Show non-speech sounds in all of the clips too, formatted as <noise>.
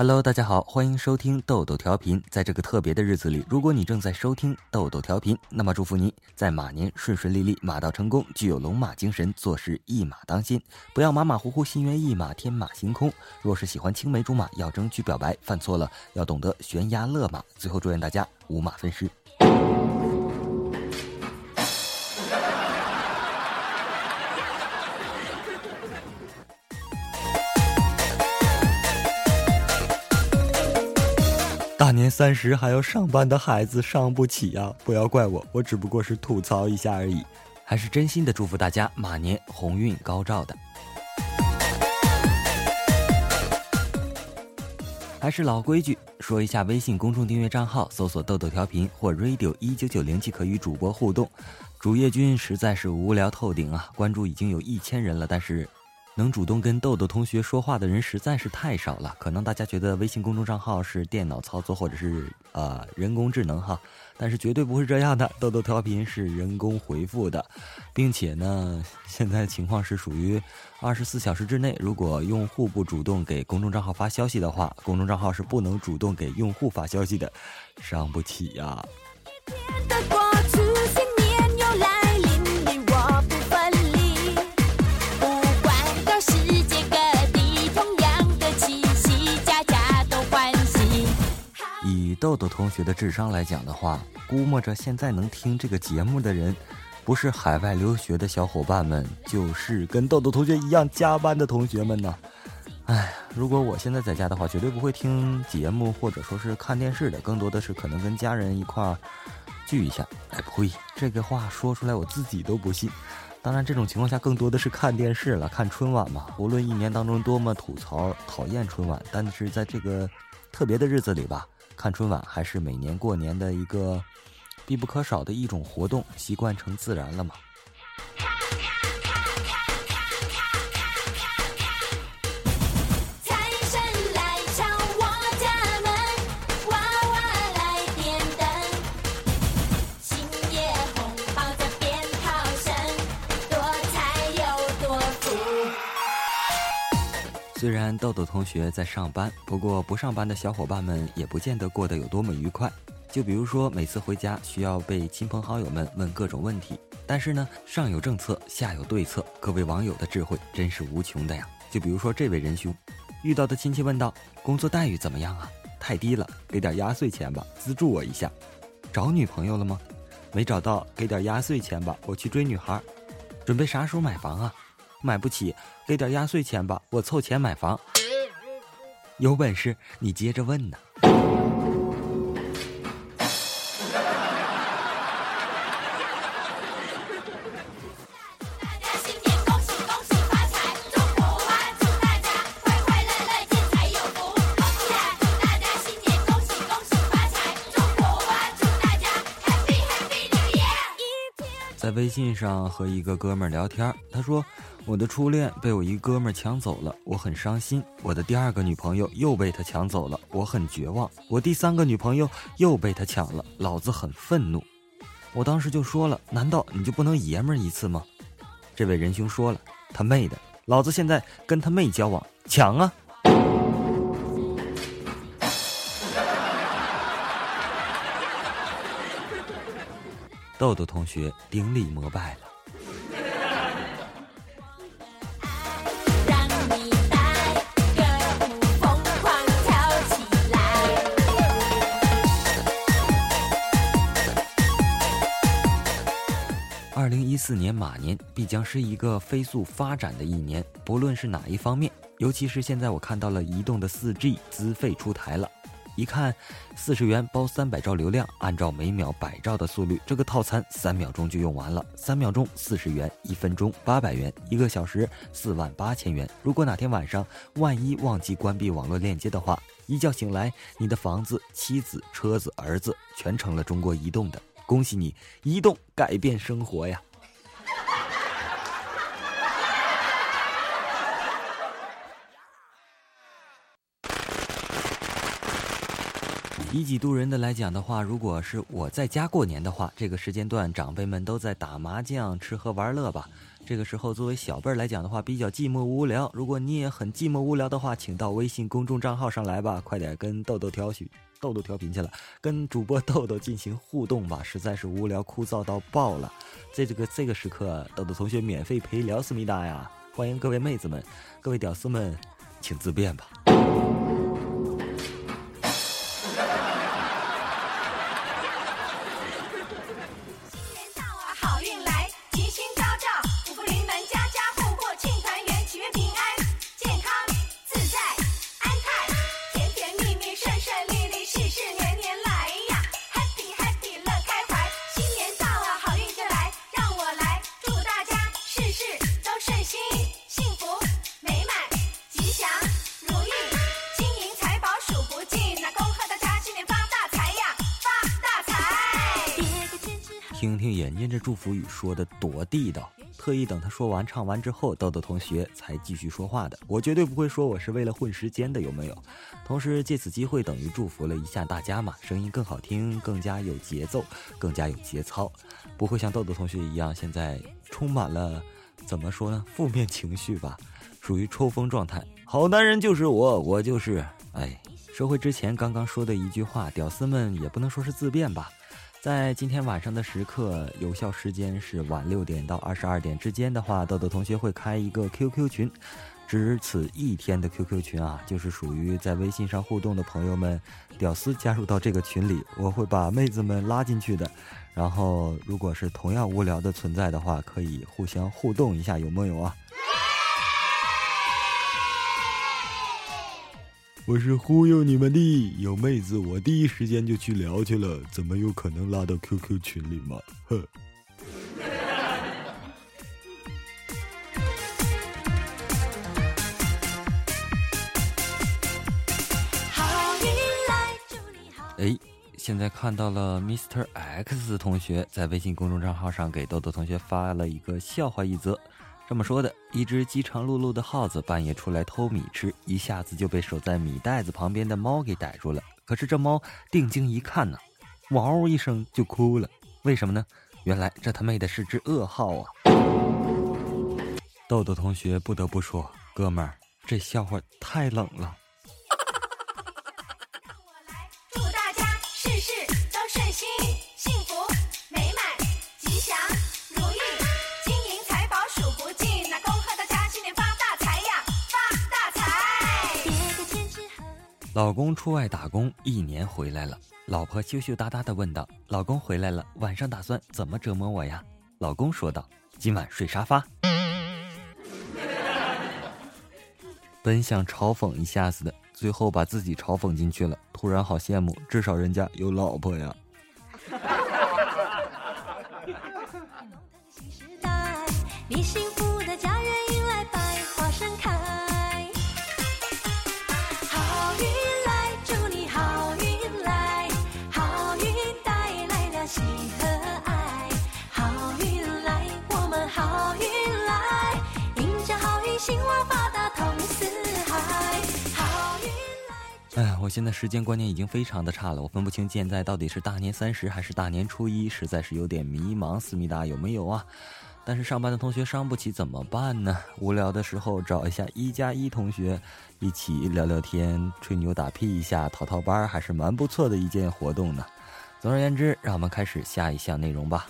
Hello，大家好，欢迎收听豆豆调频。在这个特别的日子里，如果你正在收听豆豆调频，那么祝福你在马年顺顺利利，马到成功，具有龙马精神，做事一马当先，不要马马虎虎，心猿意马，天马行空。若是喜欢青梅竹马，要争取表白，犯错了要懂得悬崖勒马。最后祝愿大家五马分尸。年三十还要上班的孩子伤不起呀！不要怪我，我只不过是吐槽一下而已，还是真心的祝福大家马年鸿运高照的。还是老规矩，说一下微信公众订阅账号，搜索“豆豆调频”或 “radio 一九九零”即可与主播互动。主页君实在是无聊透顶啊！关注已经有一千人了，但是。能主动跟豆豆同学说话的人实在是太少了。可能大家觉得微信公众账号是电脑操作或者是呃人工智能哈，但是绝对不是这样的。豆豆调频是人工回复的，并且呢，现在情况是属于二十四小时之内，如果用户不主动给公众账号发消息的话，公众账号是不能主动给用户发消息的，伤不起呀。豆豆同学的智商来讲的话，估摸着现在能听这个节目的人，不是海外留学的小伙伴们，就是跟豆豆同学一样加班的同学们呢。哎，如果我现在在家的话，绝对不会听节目或者说是看电视的，更多的是可能跟家人一块儿聚一下。哎，呸，这个话说出来我自己都不信。当然，这种情况下更多的是看电视了，看春晚嘛。无论一年当中多么吐槽、讨厌春晚，但是在这个特别的日子里吧。看春晚还是每年过年的一个必不可少的一种活动，习惯成自然了嘛。虽然豆豆同学在上班，不过不上班的小伙伴们也不见得过得有多么愉快。就比如说，每次回家需要被亲朋好友们问各种问题，但是呢，上有政策，下有对策，各位网友的智慧真是无穷的呀。就比如说这位仁兄，遇到的亲戚问道：“工作待遇怎么样啊？太低了，给点压岁钱吧，资助我一下。找女朋友了吗？没找到，给点压岁钱吧，我去追女孩。准备啥时候买房啊？”买不起，给点压岁钱吧，我凑钱买房。有本事你接着问呢。在微信上和一个哥们聊天，他说：“我的初恋被我一哥们抢走了，我很伤心。我的第二个女朋友又被他抢走了，我很绝望。我第三个女朋友又被他抢了，老子很愤怒。”我当时就说了：“难道你就不能爷们儿一次吗？”这位仁兄说了：“他妹的，老子现在跟他妹交往，抢啊！”豆豆同学顶礼膜拜了。四年马年必将是一个飞速发展的一年，不论是哪一方面，尤其是现在我看到了移动的四 G 资费出台了。一看，四十元包三百兆流量，按照每秒百兆的速率，这个套餐三秒钟就用完了。三秒钟四十元，一分钟八百元，一个小时四万八千元。如果哪天晚上万一忘记关闭网络链接的话，一觉醒来，你的房子、妻子、车子、儿子全成了中国移动的。恭喜你，移动改变生活呀！以己度人的来讲的话，如果是我在家过年的话，这个时间段长辈们都在打麻将、吃喝玩乐吧。这个时候，作为小辈儿来讲的话，比较寂寞无聊。如果你也很寂寞无聊的话，请到微信公众账号上来吧，快点跟豆豆调许豆豆调频去了，跟主播豆豆进行互动吧，实在是无聊枯燥到爆了。在这个这个时刻，豆豆同学免费陪聊思密达呀！欢迎各位妹子们，各位屌丝们，请自便吧。开心、幸福、美满、吉祥、如意、金银财宝数不尽听听眼见这祝福语说的多地道，特意等他说完唱完之后，豆豆同学才继续说话的。我绝对不会说我是为了混时间的，有没有？同时借此机会等于祝福了一下大家嘛，声音更好听，更加有节奏，更加有节操，不会像豆豆同学一样现在充满了怎么说呢？负面情绪吧，属于抽风状态。好男人就是我，我就是哎，收回之前刚刚说的一句话，屌丝们也不能说是自辩吧。在今天晚上的时刻，有效时间是晚六点到二十二点之间的话，豆豆同学会开一个 QQ 群，只此一天的 QQ 群啊，就是属于在微信上互动的朋友们，屌丝加入到这个群里，我会把妹子们拉进去的。然后，如果是同样无聊的存在的话，可以互相互动一下，有木有啊？我是忽悠你们的，有妹子我第一时间就去聊去了，怎么有可能拉到 QQ 群里嘛？哼。哎，现在看到了 Mr. X 同学在微信公众账号上给豆豆同学发了一个笑话一则。这么说的，一只饥肠辘辘的耗子半夜出来偷米吃，一下子就被守在米袋子旁边的猫给逮住了。可是这猫定睛一看呢，嗷一声就哭了。为什么呢？原来这他妹的是只噩耗啊！豆豆同学不得不说，哥们儿，这笑话太冷了。老公出外打工一年回来了，老婆羞羞答答的问道：“老公回来了，晚上打算怎么折磨我呀？”老公说道：“今晚睡沙发。” <laughs> 本想嘲讽一下子的，最后把自己嘲讽进去了。突然好羡慕，至少人家有老婆呀。<laughs> 哎，我现在时间观念已经非常的差了，我分不清现在到底是大年三十还是大年初一，实在是有点迷茫。思密达有没有啊？但是上班的同学伤不起怎么办呢？无聊的时候找一下一加一同学，一起聊聊天、吹牛打屁一下，淘淘班还是蛮不错的一件活动呢。总而言之，让我们开始下一项内容吧。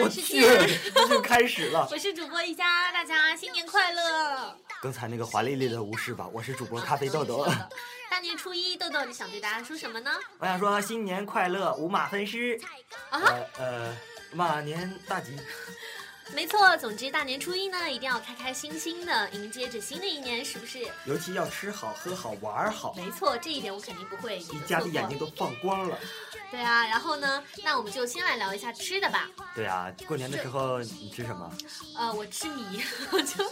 我去，这就开始了。<laughs> 我是主播一家，大家新年快乐。刚才那个华丽丽的无视吧，我是主播咖啡豆豆。大年初一，豆豆你想对大家说什么呢？<laughs> 我想说新年快乐，五马分尸。啊？呃，马年大吉。<laughs> 没错，总之大年初一呢，一定要开开心心的迎接着新的一年，是不是？尤其要吃好、喝好、玩好。没错，这一点我肯定不会。一家的眼睛都放光了。对啊，然后呢？那我们就先来聊一下吃的吧。对啊，过年的时候你吃什么？呃，我吃米，我就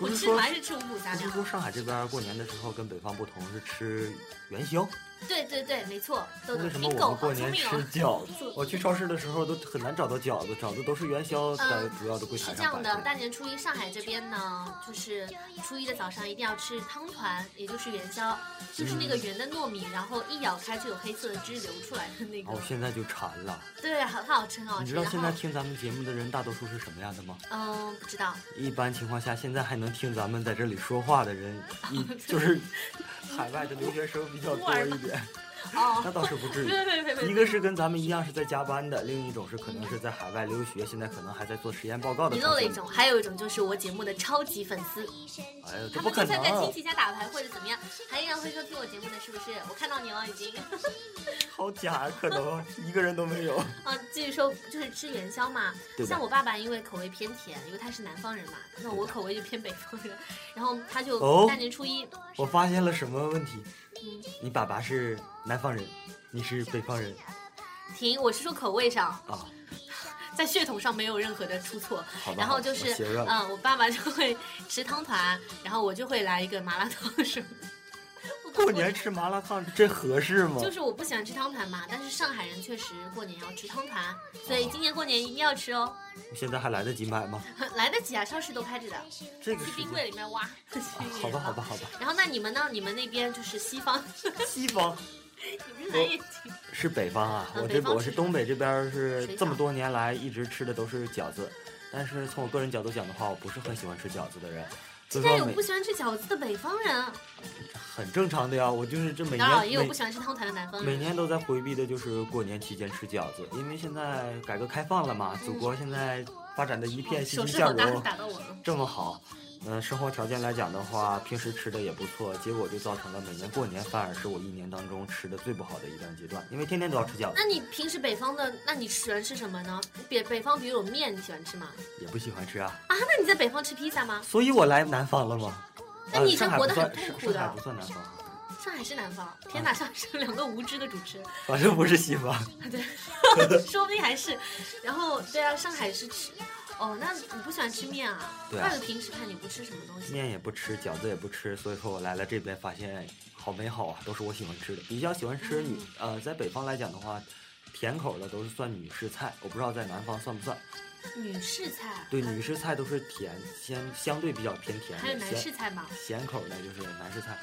我吃还是吃五谷杂粮。听说上海这边过年的时候跟北方不同，是吃元宵。对对对，没错，豆豆为什么我们过年吃哦。饺子？我去超市的时候都很难找到饺子，饺子都是元宵主要的柜台是这样的。大年初一上海这边呢，就是初一的早上一定要吃汤团，也就是元宵，就是那个圆的糯米，然后一咬开就有黑色的汁流出来的那个。哦，现在就馋了。对，很，好吃，很好吃。你知道现在听咱们节目的人大多数是什么样的吗？嗯，不知道。一般情况下，现在还能听咱们在这里说话的人，一 <laughs> 就是海外的留学生比较多一点。哦 <laughs> 那，倒是不至于。对对对对一个是跟咱们一样是在加班的，另一种是可能是在海外留学，现在可能还在做实验报告的同学。你漏了一种，还有一种就是我节目的超级粉丝，哎呦，这他不可们就算在亲！戚家打牌或者怎么样，还依然会收听我节目的，是不是？我看到你了，已经。<laughs> 好假，可能一个人都没有。<laughs> 啊，继续说，就是吃元宵嘛。像我爸爸因为口味偏甜，因为他是南方人嘛，那我口味就偏北方人，然后他就哦大年初一，我发现了什么问题？嗯，你爸爸是南方人，你是北方人停，我是说口味上，啊？<laughs> 在血统上没有任何的出错。然后就是。嗯，我爸爸就会 <laughs> 吃汤团，然后我就会来一个麻辣烫什么的。过年吃麻辣烫，这合适吗？就是我不喜欢吃汤团嘛，但是上海人确实过年要吃汤团，所以今年过年一定要吃哦。现在还来得及买吗？<laughs> 来得及啊，超市都开着的，这个去冰柜里面挖。<laughs> 啊好吧，好吧，。好吧。然后那你们呢？你们那边就是西方，<laughs> 西方你们蓝眼睛。是北方啊，嗯我这我是东北这边儿是这么多年来一直吃的都是饺子，但是从我个人角度讲的话，我不是很喜欢吃饺子的人，所竟然有不喜欢吃饺子的北方人，很正常的呀。我就是这每年每也有不喜欢吃汤团的南方人。每年都在回避的就是过年期间吃饺子，因为现在改革开放了嘛，祖国现在发展的一片欣手欣向荣。这么好。嗯、生活条件来讲的话，平时吃的也不错，结果就造成了每年过年反而是我一年当中吃的最不好的一段阶段，因为天天都要吃饺子，那你平时北方的，那你喜欢吃什么呢？北北方比如有面，你喜欢吃吗？也不喜欢吃啊，啊，那你在北方吃披萨吗？所以我来南方了嘛。那你呃上海不这活得很痛苦的上上海不。算南方，上海是南方，天哪，上海是两个无知的主持人。反正不是西方。对，<laughs> 说不定还是。然后对啊，上海是吃。哦，那你不喜欢吃面啊？对啊怪不得平时看你不吃什么东西。面也不吃，饺子也不吃，所以说我来了这边发现好美好啊，都是我喜欢吃的。比较喜欢吃女，呃，在北方来讲的话，甜口的都是算女士菜，我不知道在南方算不算。女士菜，对，女士菜都是甜，相相对比较偏甜还有男士菜吗？咸口的就是男士菜。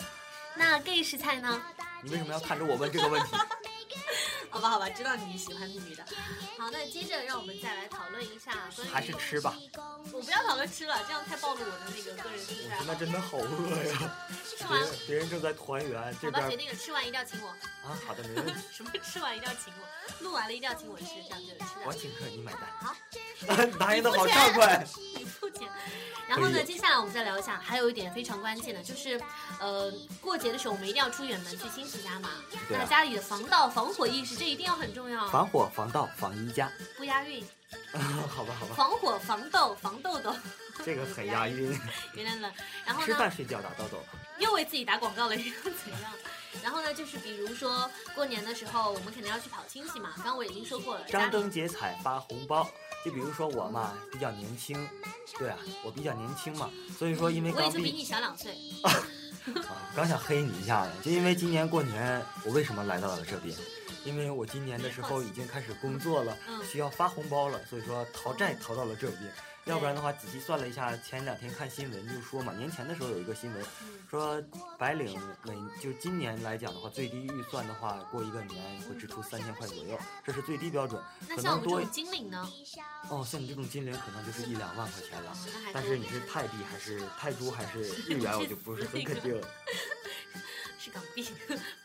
那 gay 式菜呢？你为什么要看着我问这个问题？好吧，好吧，知道你喜欢女的。好，那接着让我们再来讨论一下关于还是吃吧。我不要讨论吃了，这样太暴露我的那个个人心态我现在了。真的好饿呀！吃完别人别人正在团圆，这好吧，边决定了，吃完一定要请我。啊，好的，没问题，<laughs> 什么吃完一定要请我？录完了一定要请我吃，这样就吃了。我请客，你买单。好，<laughs> 答应的好畅快。你付钱。然后呢，接下来我们再聊一下，还有一点非常关键的，就是，呃，过节的时候我们一定要出远门去亲戚家嘛。啊那家里的防盗防火意识，这一定要很重要，防火、防盗、防一家。不押韵。<laughs> 好吧，好吧，防火、防盗、防豆豆，这个很押韵。<laughs> 原来冷。然后呢，吃饭、睡觉、打豆豆。又为自己打广告了，又怎样？然后呢，就是比如说过年的时候，我们肯定要去跑亲戚嘛。刚刚我已经说过了，张灯结彩发红包。就比如说我嘛，比较年轻，对啊，我比较年轻嘛，所以说因为刚毕我也就比你小两岁。啊，<laughs> 刚想黑你一下呢，就因为今年过年，我为什么来到了这边？因为我今年的时候已经开始工作了，嗯需要发红包了，所以说逃债逃到了这边。要不然的话，仔细算了一下，前两天看新闻就说嘛，年前的时候有一个新闻嗯，说白领每就今年来讲的话，最低预算的话，过一个年会支出三千块左右，这是最低标准，那可能多？哦，像你这种金领可能就是一两万块钱了但是你是泰币还是泰铢还是日元，我就不是很肯定了。<laughs> 是港币，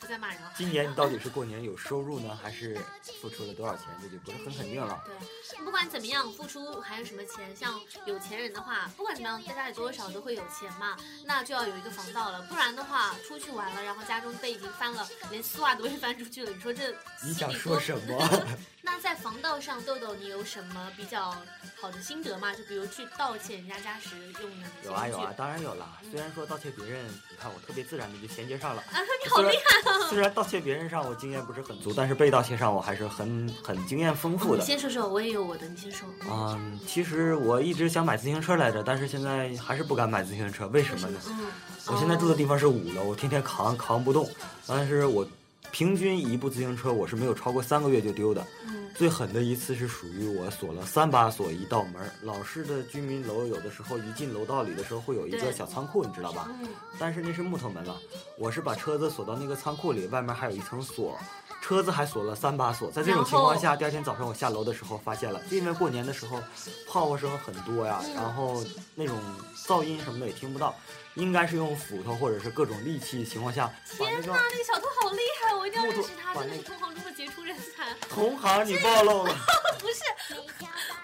不再骂人了。今年你到底是过年有收入呢，还是付出了多少钱，这就不是很肯定了。对，不管怎么样，付出还有什么钱？像有钱人的话，不管怎么样，在家里多少都会有钱嘛，那就要有一个防盗了，不然的话，出去玩了，然后家中被已经翻了，连丝袜都被翻出去了，你说这你想说什么？<laughs> 那在防盗上，豆豆你有什么比较好的心得吗？就比如去盗窃人家家时用的有啊有啊，当然有啦。虽然说盗窃别人，你看我特别自然的就衔接上了。啊，你好厉害！害！<laughs> 虽然盗窃别人上我经验不是很足，但是被盗窃上我还是很很经验丰富的你。先说说，我也有我的，你先说。嗯，其实我一直想买自行车来着，但是现在还是不敢买自行车，为什么呢？嗯，我现在住的地方，方是五楼，我天天扛扛不动，但是我平均一部自行车我是没有超过三个月就丢的。嗯，最狠的一次是属于我锁了三把锁一道门儿。老式的居民楼有的时候一进楼道里的时候会有一个小仓库，你知道吧？嗯，但是那是木头门了，我是把车子锁到那个仓库里，外面还有一层锁，车子还锁了三把锁。在这种情况下，第二天早上我下楼的时候发现了，因为过年的时候炮火声很多呀，嗯然后那种噪音什么的也听不到，应该是用斧头或者是各种利器情况下天哪，那个小偷好厉害，我一定要认识他，真的是同行中的杰出人才。同行你暴露了，<laughs> 不是，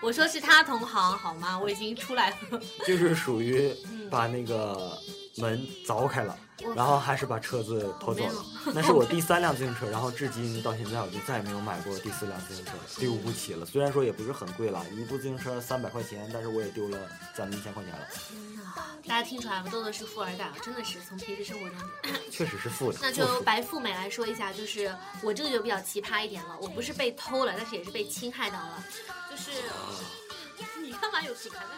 我说是他同行好吗？我已经出来了。就是属于嗯把那个门凿开了。我然后还是把车子偷走了，那是我第三辆自行车，然后至今到现在我就再也没有买过第四辆自行车了，丢不起了。虽然说也不是很贵了，一部自行车三百块钱，但是我也丢了将近一千块钱了，天呐，大家听出来吗？豆豆是富二代啊，真的是从平时生活中。确实是富的。那就白富美来说一下，就是我这个就比较奇葩一点了，我不是被偷了，但是也是被侵害到了，就是。你干嘛有奇葩的？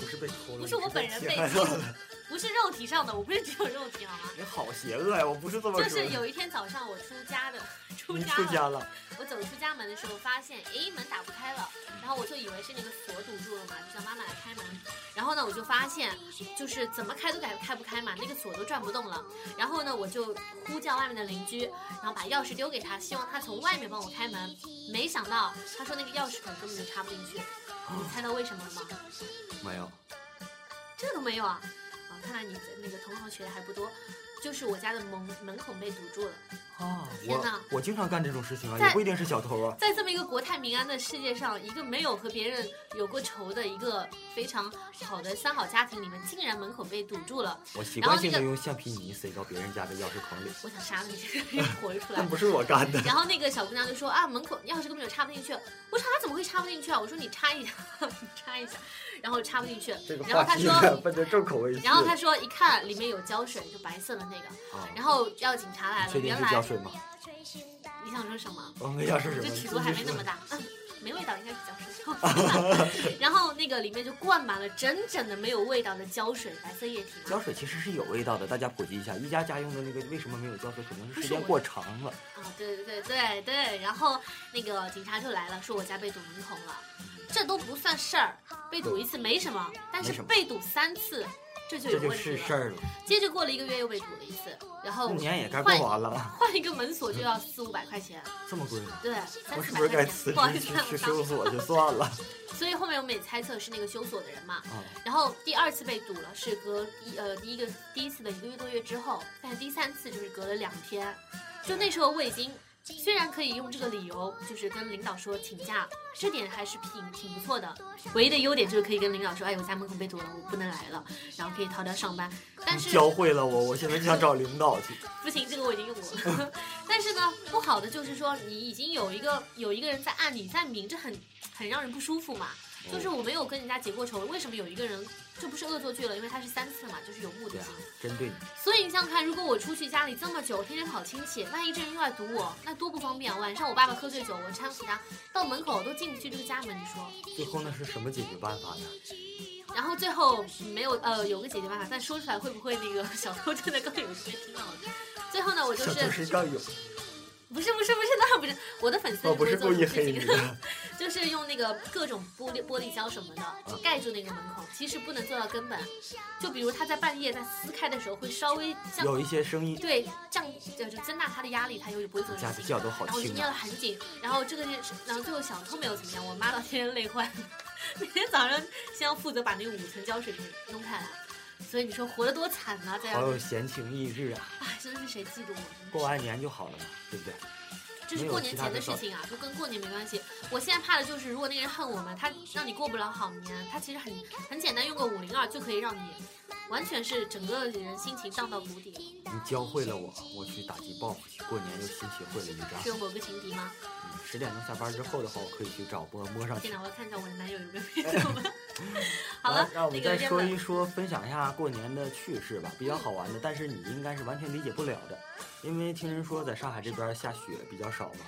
不是被偷了，不是我本人被你是侵侵害了，不是肉体上的，我不是只有肉体好吗？你好邪恶呀！我不是这么就说就。是有一天早上我出家的，出家了，出家了，我走出家门的时候发现，诶，门打不开了，然后我就以为是那个锁堵住了嘛，就叫妈妈来开门。然后呢，我就发现，就是怎么开都开开不开嘛，那个锁都转不动了。然后呢，我就呼叫外面的邻居，然后把钥匙丢给他，希望他从外面帮我开门。没想到他说那个钥匙孔根本就插不进去，你猜到为什么了吗？没有。这都没有啊！啊，看来你的那个同行学的还不多，就是我家的门门口被堵住了。啊，天哪我我经常干这种事情啊，在也不一定是小偷啊。在这么一个国泰民安的世界上，一个没有和别人有过仇的一个非常好的三好家庭里面，竟然门口被堵住了。我习然后那个惯性的用橡皮泥塞到别人家的钥匙孔里，<laughs> 我想杀了你这个人，活着出来那。不是我干的。<laughs> 然后那个小姑娘就说啊，门口钥匙根本就插不进去。我说她怎么会插不进去啊？我说你插一下，<laughs> 你插一下，然后插不进去。这个然后她话题说，奔着重口味。然后他说一看里面有胶水，就白色的那个。啊，然后要警察来了，原来是胶水吗？你想说什么？我们要说什么？这尺度还没那么大。大，嗯，没味道应该是胶水。<laughs> 然后那个里面就灌满了整整的没有味道的胶水，白色液体。胶水其实是有味道的，大家普及一下。一家家用的那个为什么没有胶水？可能是时间过长了。啊，对对对对对。然后那个警察就来了，说我家被堵门孔了，这都不算事儿，被堵一次没什么，但是被堵三次，这就这就有问题了。是事儿了。接着过了一个月又被堵了一次，然后年也该过换完了，<laughs> 换一个门锁就要四五百块钱，<laughs> 这么贵吗？对，三我是不是该辞钱，不好意职思去去啊，收锁就 <laughs> 算了？所以后面我们也猜测是那个修锁的人嘛。啊，然后第二次被堵了，是隔一呃第一个第一次的一个月多月之后，但是第三次就是隔了两天，就那时候我已经虽然可以用这个理由，就是跟领导说请假，这点还是挺挺不错的。唯一的优点就是可以跟领导说，哎，我家门口被堵了，我不能来了，然后可以逃掉上班。但是教会了我，我现在就想找领导去。<laughs> 不行，这个我已经用过了。<laughs> 但是呢，不好的就是说，你已经有一个有一个人在暗里在明，这很很让人不舒服嘛。就是我没有跟人家结过仇，为什么有一个人这不是恶作剧了？因为他是三次嘛，就是有目的对啊性。，针对你。所以你想想看，如果我出去家里这么久，天天跑亲戚，万一这人又来堵我，那多不方便啊！晚上我爸爸喝醉酒，我搀扶他到门口都进不去这个家门，你说？最后那是什么解决办法呢？然后最后没有呃有个解决办法，但说出来会不会那个小偷真的更有事听到了？最后呢，我就小偷是不是不是不是，那不是，我的粉丝我不是故意黑你的。<laughs> 就是用那个各种玻璃玻璃胶什么的嗯盖住那个门口，其实不能做到根本。就比如他在半夜在撕开的时候，会稍微降有一些声音，对降就就增大他的压力，他又不会做这家个事情。的叫都好然后捏。得很紧，然后这个然后最后小偷没有怎么样，我妈到天天累坏了，<laughs> 每天早上先要负责把那个五层胶水给弄开来。所以你说活得多惨呐、在好有，闲情逸致啊！哎，真的是谁嫉妒我？过完年就好了嘛，对不对？这是过年前的事情啊，就跟过年没关系。我现在怕的就是，如果那个人恨我们，他让你过不了好年，他其实很很简单，用个五零二就可以让你完全是整个人心情荡到谷底。你教会了我，我去打击报复去。过年又新学会了一招。是有某个情敌吗？嗯十点钟下班之后的话，我可以去找摸摸上去天。哪，我要看一下我的男友有没有 <laughs> 别的。好了来，让我们再说一说，分享一下过年的趣事吧，比较好玩的，但是你应该是完全理解不了的，因为听人说在上海这边下雪比较少嘛，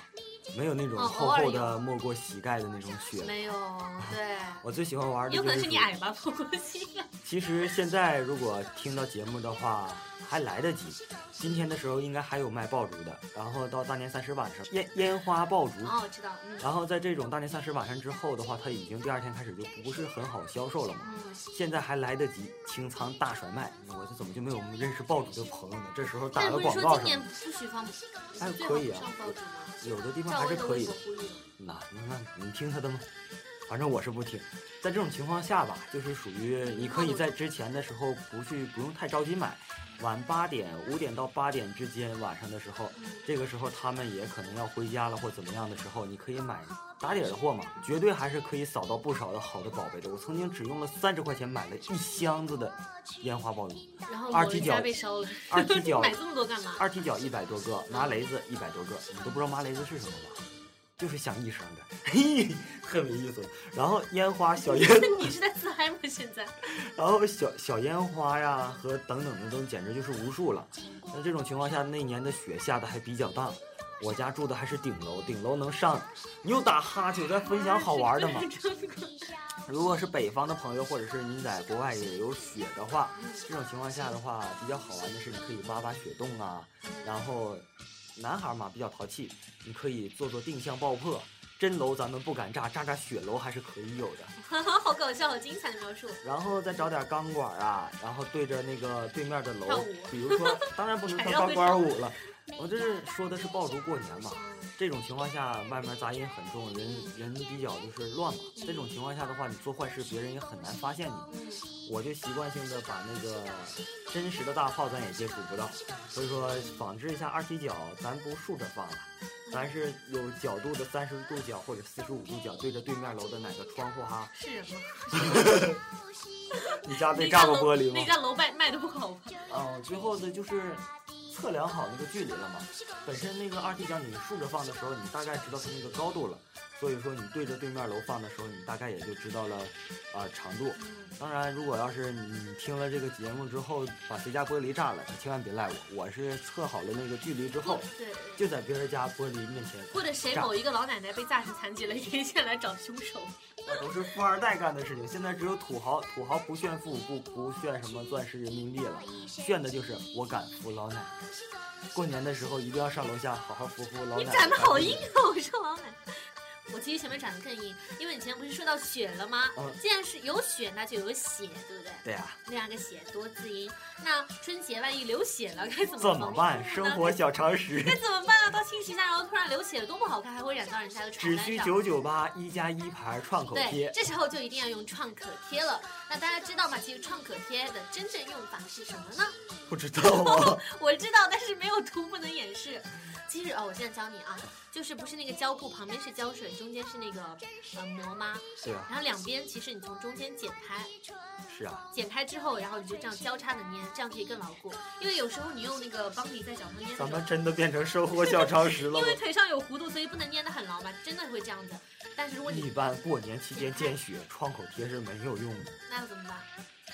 没有那种哦厚厚的没过膝盖的那种雪。没有，对，我最喜欢玩的有可能就是你矮吧，破过膝盖。<laughs> 其实现在如果听到节目的话，还来得及。今天的时候应该还有卖爆竹的，然后到大年三十晚上烟烟花爆竹。哦，知道，嗯。然后在这种大年三十晚上之后的话，它已经第二天开始就不是很好销售了嘛。嗯。现在还来得及清仓大甩卖，我这怎么就没有认识爆竹的朋友呢？这时候打个广告今年不许放，还可以啊。有的地方还是可以。那那那你听他的吗？反正我是不听。在这种情况下吧，就是属于你可以在之前的时候不去，不用太着急买。晚八点，五点到八点之间，晚上的时候，这个时候他们也可能要回家了或怎么样的时候，你可以买打底的货嘛，绝对还是可以扫到不少的好的宝贝的。我曾经只用了三十块钱买了一箱子的烟花爆竹，然后二踢脚被烧了，二踢脚 <laughs> 买这么多干嘛？二踢脚一百多个，麻雷子一百多个，你都不知道麻雷子是什么吧？就是响一声的，嘿，特没意思。然后烟花小烟，你是在自嗨吗？现在？<laughs> 然后小小烟花呀和等等的都简直就是无数了。那这种情况下，那年的雪下的还比较大。我家住的还是顶楼，顶楼能上。你又打哈欠，在分享好玩的吗？如果是北方的朋友，或者是你在国外也有雪的话，这种情况下的话，比较好玩的是你可以挖挖雪洞啊，然后。男孩嘛比较淘气，你可以做做定向爆破，真楼咱们不敢炸，炸炸雪楼还是可以有的。<laughs> 好搞笑，好精彩的描述。然后再找点钢管啊，然后对着那个对面的楼，比如说，当然不能 <laughs> 跳钢管舞了。我这是说的是爆竹过年嘛。这种情况下，外面杂音很重，人人比较就是乱嘛。这种情况下的话，你做坏事，别人也很难发现你。我就习惯性的把那个真实的大炮咱也接触不到，所以说仿制一下二踢脚，咱不竖着放了，咱是有角度的三十度角或者四十五度角，对着对面楼的哪个窗户哈？是人吗？你家被炸过玻璃吗？那家楼卖卖的不好吧？哦，最后的就是。测量好那个距离了吗？本身那个二踢脚你竖着放的时候，你大概知道它那个高度了。所以说你对着对面楼放的时候，你大概也就知道了啊长度。当然，如果要是你听了这个节目之后把谁家玻璃炸了，千万别赖我。我是测好了那个距离之后，对，就在别人家玻璃面前。或者谁某一个老奶奶被炸成残疾了，可以先来找凶手。<laughs> 那都是富二代干的事情。现在只有土豪，土豪不炫富，不不炫什么钻石人民币了，炫的就是我敢扶老奶奶。过年的时候一定要上楼下好好扶扶老奶奶。你长得好硬啊！我说老奶奶。我其实前面长得更硬，因为你前面不是说到血了吗？嗯，既然是有血，那就有血，对不对？对啊。那两个血多滋阴。那春节万一流血了，该怎么怎么办？生活小常识。该怎么办啊？到亲戚家，然后突然流血了，多不好看，还会染到人家的床单上。只需九九八一加一牌创可贴。对，这时候就一定要用创可贴了。那大家知道吗？其实创可贴的真正用法是什么呢？不知道啊。<laughs> 我知道，但是没有图不能演示。其实哦，我现在教你啊，就是不是那个胶布旁边是胶水，中间是那个呃膜吗？对啊。然后两边其实你从中间剪开。是啊。剪开之后，然后你就这样交叉的捏，这样可以更牢固。因为有时候你用那个邦迪在脚上粘。咱们真的变成生活小常识了。<laughs> 因为腿上有弧度，所以不能捏的很牢嘛，真的会这样子。但是如果你一般过年期间见血，创口贴是没有用的。那要怎么办？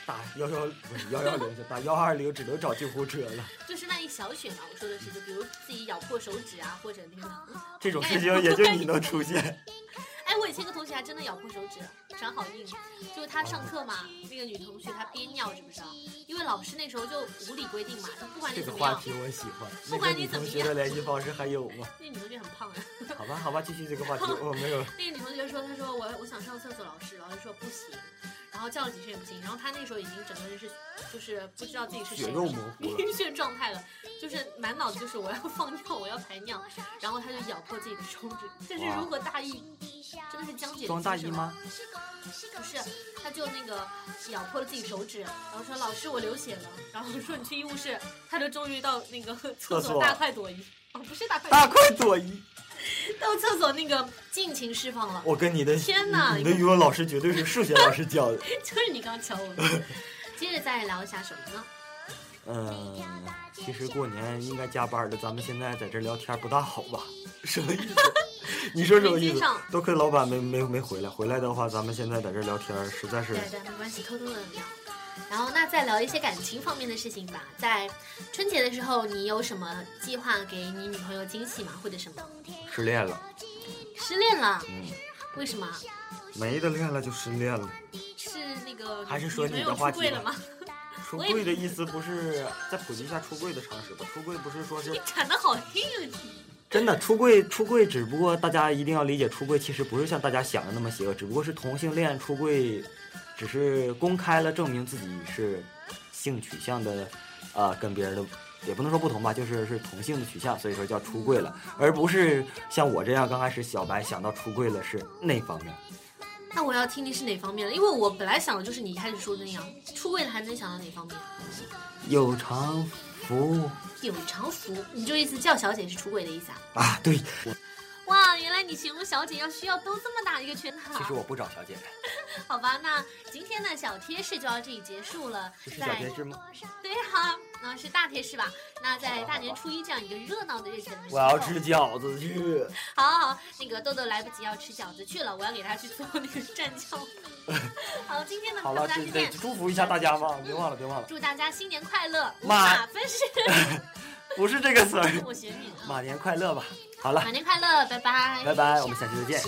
打幺幺不是幺幺零，打幺二零，只能找救护车了。就是那一小雪嘛，我说的是，就比如自己咬破手指啊，或者那个。这种事情也就你能出现。哎，我以前一个同学还真的咬破手指，长好硬。就是他上课嘛，那个女同学她憋尿，知不知道？因为老师那时候就无理规定嘛，就不管你怎么样。这个话题我喜欢。不管你怎么样。同学的联系方式还有吗？那女同学很胖呀。好吧，好吧，继续这个话题，我没有。<laughs> 那个女同学说：“她说我我想上厕所，老师，老师说不行。”然后叫了几声也不行，然后他那时候已经整个人是，就是不知道自己是血肉模糊晕眩状态了，就是满脑子就是我要放尿，我要排尿，然后他就咬破自己的手指，这是如何大意？真的是江姐装大意吗？不是，他就那个咬破了自己手指，然后说老师我流血了，然后说你去医务室，他就终于到那个厕所大快朵颐，哦不是大快大快朵颐。<laughs> 到厕所那个尽情释放了。我跟你的天哪，你的语文老师绝对是数学老师教的。<laughs> 就是你刚教我的。<laughs> 接着再聊一下什么呢？嗯，其实过年应该加班的，咱们现在在这聊天不大好吧？什么意思？你说什么意思？多亏老板没没没回来，回来的话，咱们现在在这聊天实在是。对对，没关系，偷偷的聊。然后那再聊一些感情方面的事情吧。在春节的时候，你有什么计划给你女朋友惊喜吗？或者什么？失恋了。失恋了？嗯。为什么？没得恋了就失恋了。是那个还是说你的话题了吗？出柜的意思不是再普及一下出柜的常识吧？出柜不是说是你讲的好硬啊！真的出柜，出柜只不过大家一定要理解，出柜其实不是像大家想的那么邪恶，只不过是同性恋出柜，只是公开了证明自己是性取向的，呃，跟别人的也不能说不同吧，就是是同性的取向，所以说叫出柜了，而不是像我这样刚开始小白想到出柜了是那方面。那我要听听是哪方面了，因为我本来想的就是你一开始说的那样，出柜了还能想到哪方面？有偿服有偿服，你就意思叫小姐是出轨的意思啊？啊，对，哇，原来你形容小姐要需要兜这么大一个圈套。其实我不找小姐，<laughs> 好吧，那今天的小贴士就到这里结束了。这是小贴士吗？对哈、那是大贴士吧？那在大年初一这样一个热闹的日子我要吃饺子去。好好好，那个豆豆来不及要吃饺子去了，我要给他去做那个蘸酱。<laughs> 好，今天的好了，得祝福一下大家嘛，别忘了，别忘了，祝大家新年快乐，五马分尸。<laughs> 不是这个词儿。我学你了，马年快乐吧！好了，马年快乐，拜拜，拜拜，我们下期再。见。